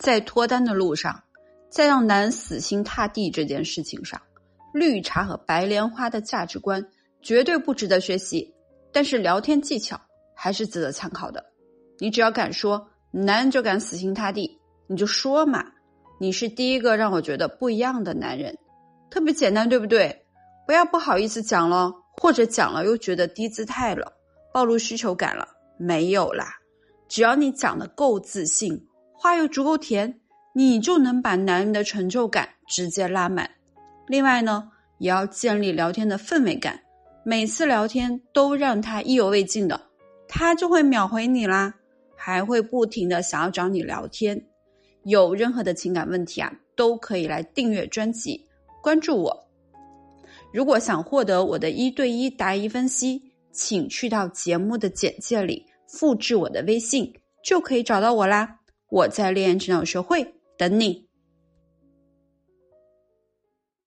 在脱单的路上，在让男人死心塌地这件事情上，绿茶和白莲花的价值观绝对不值得学习，但是聊天技巧还是值得参考的。你只要敢说，男人就敢死心塌地，你就说嘛。你是第一个让我觉得不一样的男人，特别简单，对不对？不要不好意思讲了，或者讲了又觉得低姿态了，暴露需求感了，没有啦。只要你讲的够自信。话又足够甜，你就能把男人的成就感直接拉满。另外呢，也要建立聊天的氛围感，每次聊天都让他意犹未尽的，他就会秒回你啦，还会不停的想要找你聊天。有任何的情感问题啊，都可以来订阅专辑，关注我。如果想获得我的一对一答疑分析，请去到节目的简介里复制我的微信，就可以找到我啦。我在恋爱成长学会等你。